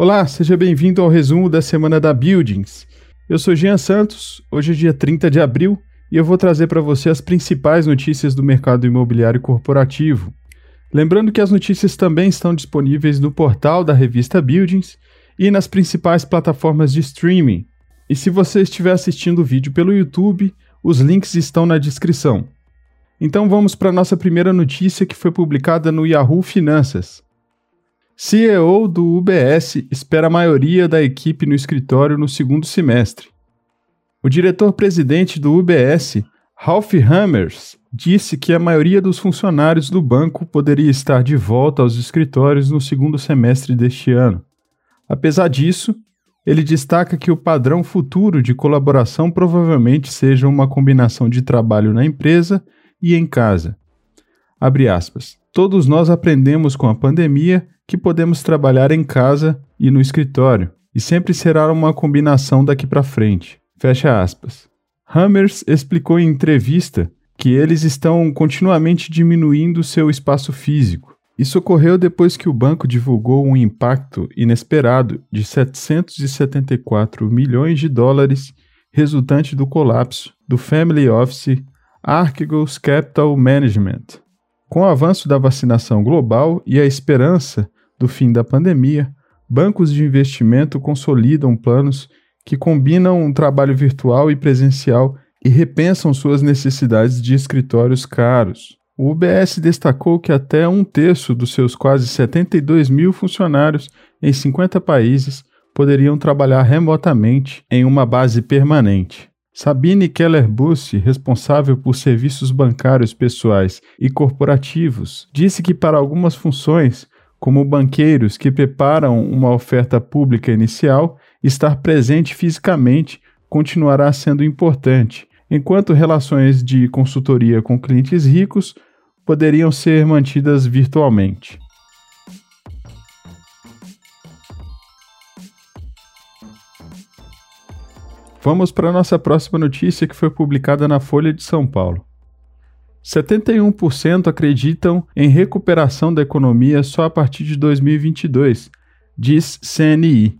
Olá, seja bem-vindo ao resumo da semana da Buildings. Eu sou Jean Santos, hoje é dia 30 de abril e eu vou trazer para você as principais notícias do mercado imobiliário corporativo. Lembrando que as notícias também estão disponíveis no portal da revista Buildings e nas principais plataformas de streaming. E se você estiver assistindo o vídeo pelo YouTube, os links estão na descrição. Então vamos para a nossa primeira notícia que foi publicada no Yahoo Finanças. CEO do UBS espera a maioria da equipe no escritório no segundo semestre. O diretor-presidente do UBS, Ralph Hammers, disse que a maioria dos funcionários do banco poderia estar de volta aos escritórios no segundo semestre deste ano. Apesar disso, ele destaca que o padrão futuro de colaboração provavelmente seja uma combinação de trabalho na empresa e em casa. Abre aspas. Todos nós aprendemos com a pandemia que podemos trabalhar em casa e no escritório, e sempre será uma combinação daqui para frente. Fecha aspas. Hammers explicou em entrevista que eles estão continuamente diminuindo seu espaço físico. Isso ocorreu depois que o banco divulgou um impacto inesperado de 774 milhões de dólares resultante do colapso do Family Office Archegos Capital Management. Com o avanço da vacinação global e a esperança do fim da pandemia, bancos de investimento consolidam planos que combinam um trabalho virtual e presencial e repensam suas necessidades de escritórios caros. O UBS destacou que até um terço dos seus quase 72 mil funcionários em 50 países poderiam trabalhar remotamente em uma base permanente. Sabine Keller Busse, responsável por serviços bancários pessoais e corporativos, disse que para algumas funções como banqueiros que preparam uma oferta pública inicial, estar presente fisicamente continuará sendo importante, enquanto relações de consultoria com clientes ricos poderiam ser mantidas virtualmente. Vamos para a nossa próxima notícia que foi publicada na Folha de São Paulo. 71% acreditam em recuperação da economia só a partir de 2022, diz CNI.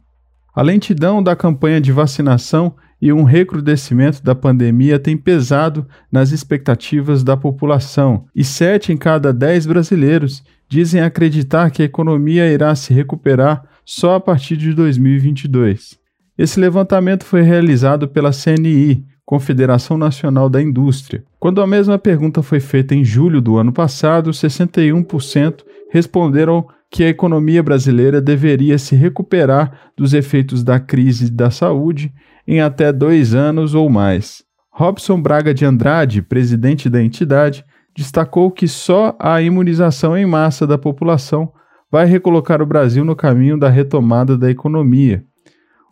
A lentidão da campanha de vacinação e um recrudescimento da pandemia tem pesado nas expectativas da população, e 7 em cada 10 brasileiros dizem acreditar que a economia irá se recuperar só a partir de 2022. Esse levantamento foi realizado pela CNI, Confederação Nacional da Indústria. Quando a mesma pergunta foi feita em julho do ano passado, 61% responderam que a economia brasileira deveria se recuperar dos efeitos da crise da saúde em até dois anos ou mais. Robson Braga de Andrade, presidente da entidade, destacou que só a imunização em massa da população vai recolocar o Brasil no caminho da retomada da economia.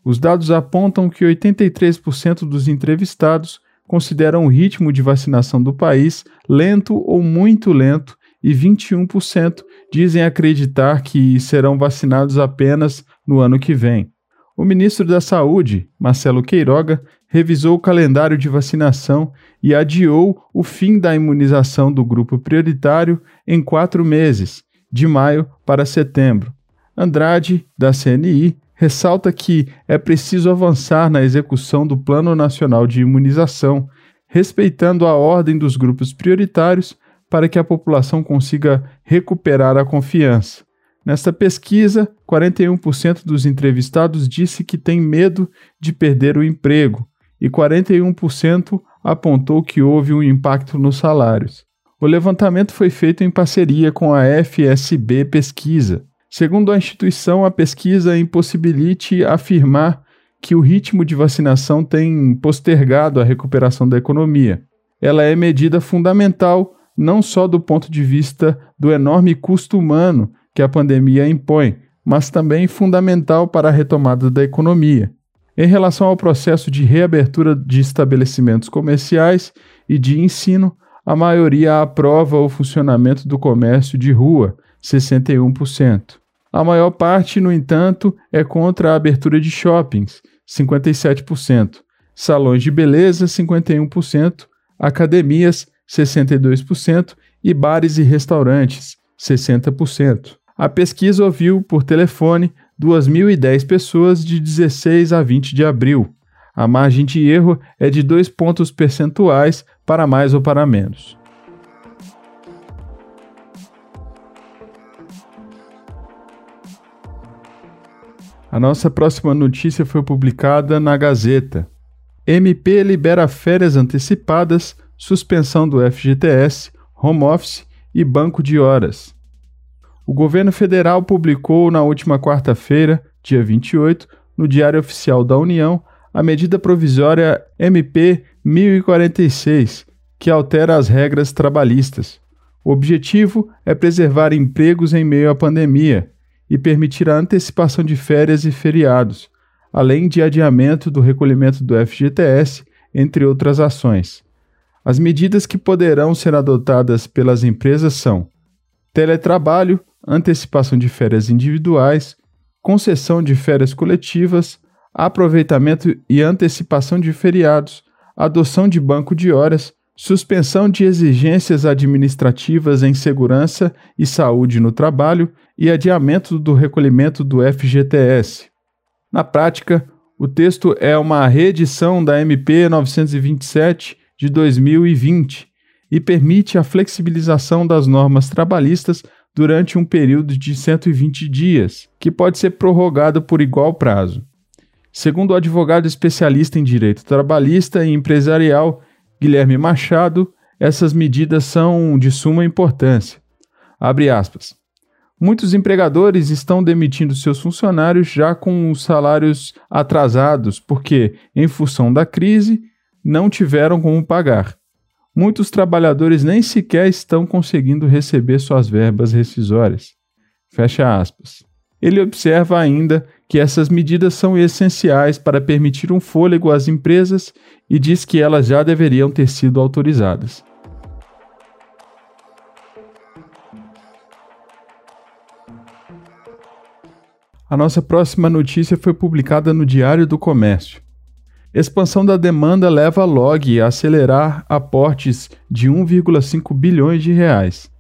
Os dados apontam que 83% dos entrevistados consideram o ritmo de vacinação do país lento ou muito lento e 21% dizem acreditar que serão vacinados apenas no ano que vem. O ministro da Saúde, Marcelo Queiroga, revisou o calendário de vacinação e adiou o fim da imunização do grupo prioritário em quatro meses, de maio para setembro. Andrade, da CNI, ressalta que é preciso avançar na execução do Plano Nacional de Imunização, respeitando a ordem dos grupos prioritários para que a população consiga recuperar a confiança. Nesta pesquisa, 41% dos entrevistados disse que tem medo de perder o emprego e 41% apontou que houve um impacto nos salários. O levantamento foi feito em parceria com a FSB Pesquisa. Segundo a instituição, a pesquisa impossibilite afirmar que o ritmo de vacinação tem postergado a recuperação da economia. Ela é medida fundamental não só do ponto de vista do enorme custo humano que a pandemia impõe, mas também fundamental para a retomada da economia. Em relação ao processo de reabertura de estabelecimentos comerciais e de ensino, a maioria aprova o funcionamento do comércio de rua, 61%. A maior parte, no entanto, é contra a abertura de shoppings, 57%, salões de beleza, 51%, academias, 62% e bares e restaurantes, 60%. A pesquisa ouviu por telefone 2.010 pessoas de 16 a 20 de abril. A margem de erro é de 2 pontos percentuais para mais ou para menos. A nossa próxima notícia foi publicada na Gazeta. MP libera férias antecipadas, suspensão do FGTS, home office e banco de horas. O governo federal publicou na última quarta-feira, dia 28, no Diário Oficial da União, a medida provisória MP 1046, que altera as regras trabalhistas. O objetivo é preservar empregos em meio à pandemia e permitir a antecipação de férias e feriados, além de adiamento do recolhimento do FGTS, entre outras ações. As medidas que poderão ser adotadas pelas empresas são teletrabalho, antecipação de férias individuais, concessão de férias coletivas, aproveitamento e antecipação de feriados, adoção de banco de horas, suspensão de exigências administrativas em segurança e saúde no trabalho e adiamento do recolhimento do FGTS. Na prática, o texto é uma reedição da MP 927 de 2020 e permite a flexibilização das normas trabalhistas durante um período de 120 dias, que pode ser prorrogado por igual prazo. Segundo o advogado especialista em direito trabalhista e empresarial Guilherme Machado, essas medidas são de suma importância. Abre aspas. Muitos empregadores estão demitindo seus funcionários já com os salários atrasados, porque, em função da crise, não tiveram como pagar. Muitos trabalhadores nem sequer estão conseguindo receber suas verbas rescisórias. Fecha aspas. Ele observa ainda que essas medidas são essenciais para permitir um fôlego às empresas e diz que elas já deveriam ter sido autorizadas. A nossa próxima notícia foi publicada no Diário do Comércio. Expansão da demanda leva a Log a acelerar aportes de 1,5 bilhões de reais.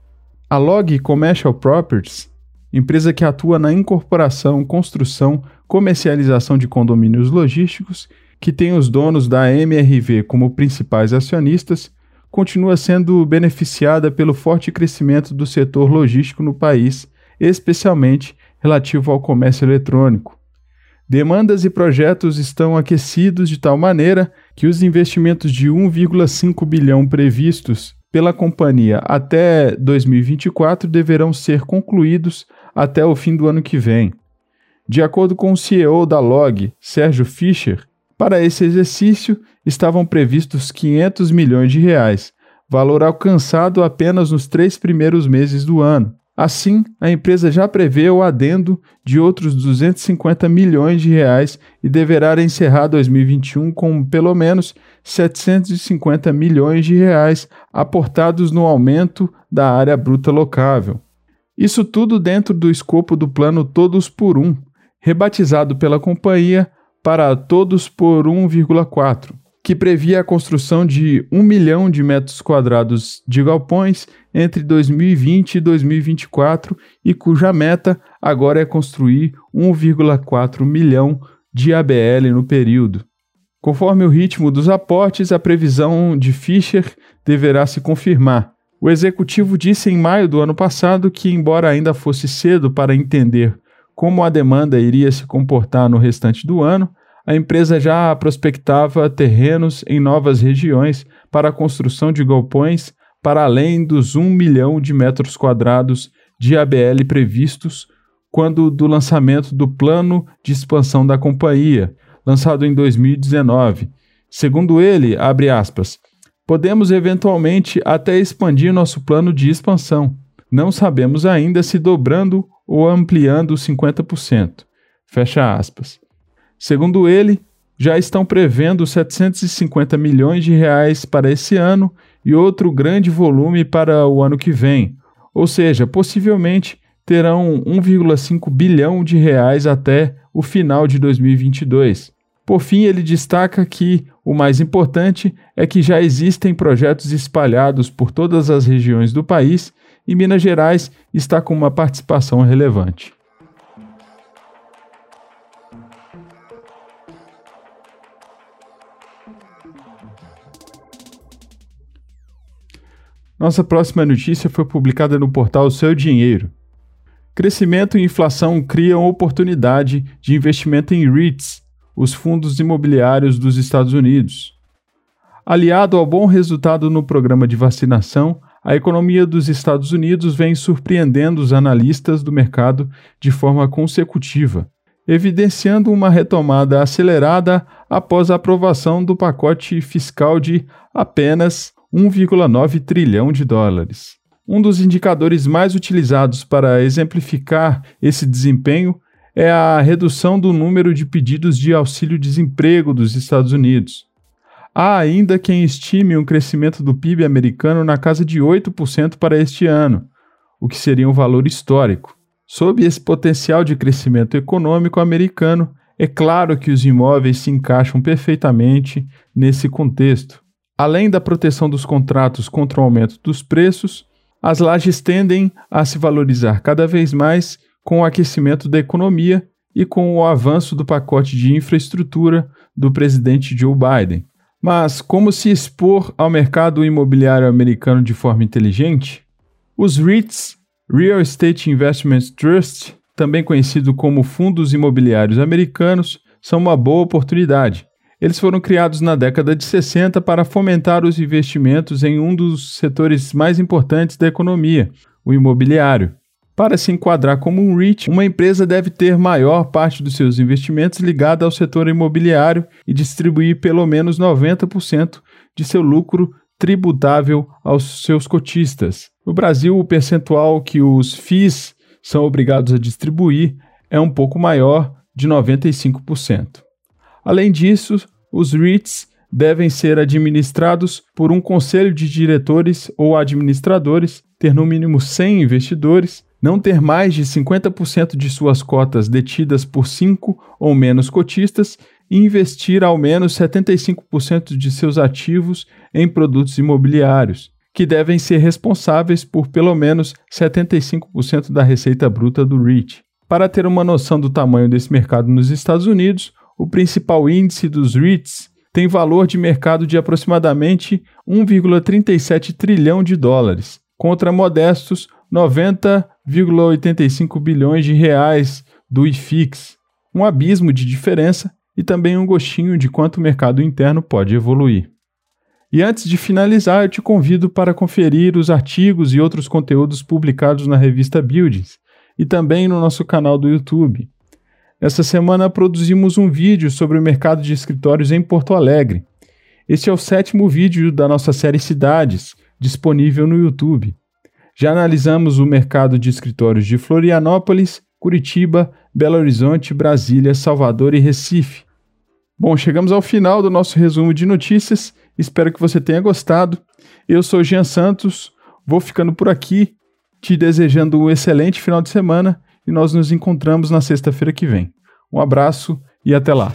A Log Commercial Properties empresa que atua na incorporação, construção, comercialização de condomínios logísticos, que tem os donos da MRV como principais acionistas, continua sendo beneficiada pelo forte crescimento do setor logístico no país, especialmente relativo ao comércio eletrônico. Demandas e projetos estão aquecidos de tal maneira que os investimentos de 1,5 bilhão previstos pela companhia até 2024 deverão ser concluídos até o fim do ano que vem. De acordo com o CEO da Log, Sérgio Fischer, para esse exercício estavam previstos 500 milhões de reais, valor alcançado apenas nos três primeiros meses do ano. Assim, a empresa já prevê o adendo de outros 250 milhões de reais e deverá encerrar 2021 com pelo menos 750 milhões de reais aportados no aumento da área bruta locável. Isso tudo dentro do escopo do plano Todos por Um, rebatizado pela companhia para Todos por 1,4 que previa a construção de 1 milhão de metros quadrados de galpões entre 2020 e 2024 e cuja meta agora é construir 1,4 milhão de ABL no período. Conforme o ritmo dos aportes, a previsão de Fischer deverá se confirmar. O executivo disse em maio do ano passado que, embora ainda fosse cedo para entender como a demanda iria se comportar no restante do ano, a empresa já prospectava terrenos em novas regiões para a construção de galpões para além dos 1 milhão de metros quadrados de ABL previstos quando do lançamento do plano de expansão da companhia, lançado em 2019. Segundo ele, aspas, podemos eventualmente até expandir nosso plano de expansão. Não sabemos ainda se dobrando ou ampliando 50%. Fecha aspas. Segundo ele, já estão prevendo 750 milhões de reais para esse ano e outro grande volume para o ano que vem. Ou seja, possivelmente terão 1,5 bilhão de reais até o final de 2022. Por fim, ele destaca que o mais importante é que já existem projetos espalhados por todas as regiões do país e Minas Gerais está com uma participação relevante. Nossa próxima notícia foi publicada no portal Seu Dinheiro. Crescimento e inflação criam oportunidade de investimento em REITs, os fundos imobiliários dos Estados Unidos. Aliado ao bom resultado no programa de vacinação, a economia dos Estados Unidos vem surpreendendo os analistas do mercado de forma consecutiva, evidenciando uma retomada acelerada após a aprovação do pacote fiscal de apenas 1,9 trilhão de dólares. Um dos indicadores mais utilizados para exemplificar esse desempenho é a redução do número de pedidos de auxílio-desemprego dos Estados Unidos. Há ainda quem estime um crescimento do PIB americano na casa de 8% para este ano, o que seria um valor histórico. Sob esse potencial de crescimento econômico americano, é claro que os imóveis se encaixam perfeitamente nesse contexto. Além da proteção dos contratos contra o aumento dos preços, as lajes tendem a se valorizar cada vez mais com o aquecimento da economia e com o avanço do pacote de infraestrutura do presidente Joe Biden. Mas como se expor ao mercado imobiliário americano de forma inteligente? Os REITs, Real Estate Investment Trust, também conhecido como fundos imobiliários americanos, são uma boa oportunidade. Eles foram criados na década de 60 para fomentar os investimentos em um dos setores mais importantes da economia, o imobiliário. Para se enquadrar como um REIT, uma empresa deve ter maior parte dos seus investimentos ligada ao setor imobiliário e distribuir pelo menos 90% de seu lucro tributável aos seus cotistas. No Brasil, o percentual que os FIIs são obrigados a distribuir é um pouco maior, de 95%. Além disso, os REITs devem ser administrados por um conselho de diretores ou administradores, ter no mínimo 100 investidores, não ter mais de 50% de suas cotas detidas por 5 ou menos cotistas e investir ao menos 75% de seus ativos em produtos imobiliários, que devem ser responsáveis por pelo menos 75% da receita bruta do REIT. Para ter uma noção do tamanho desse mercado nos Estados Unidos, o principal índice dos REITs tem valor de mercado de aproximadamente 1,37 trilhão de dólares, contra modestos 90,85 bilhões de reais do IFIX. Um abismo de diferença e também um gostinho de quanto o mercado interno pode evoluir. E antes de finalizar, eu te convido para conferir os artigos e outros conteúdos publicados na revista Buildings e também no nosso canal do YouTube. Essa semana produzimos um vídeo sobre o mercado de escritórios em Porto Alegre. Este é o sétimo vídeo da nossa série Cidades, disponível no YouTube. Já analisamos o mercado de escritórios de Florianópolis, Curitiba, Belo Horizonte, Brasília, Salvador e Recife. Bom, chegamos ao final do nosso resumo de notícias. Espero que você tenha gostado. Eu sou Jean Santos, vou ficando por aqui, te desejando um excelente final de semana e nós nos encontramos na sexta-feira que vem. Um abraço e até lá.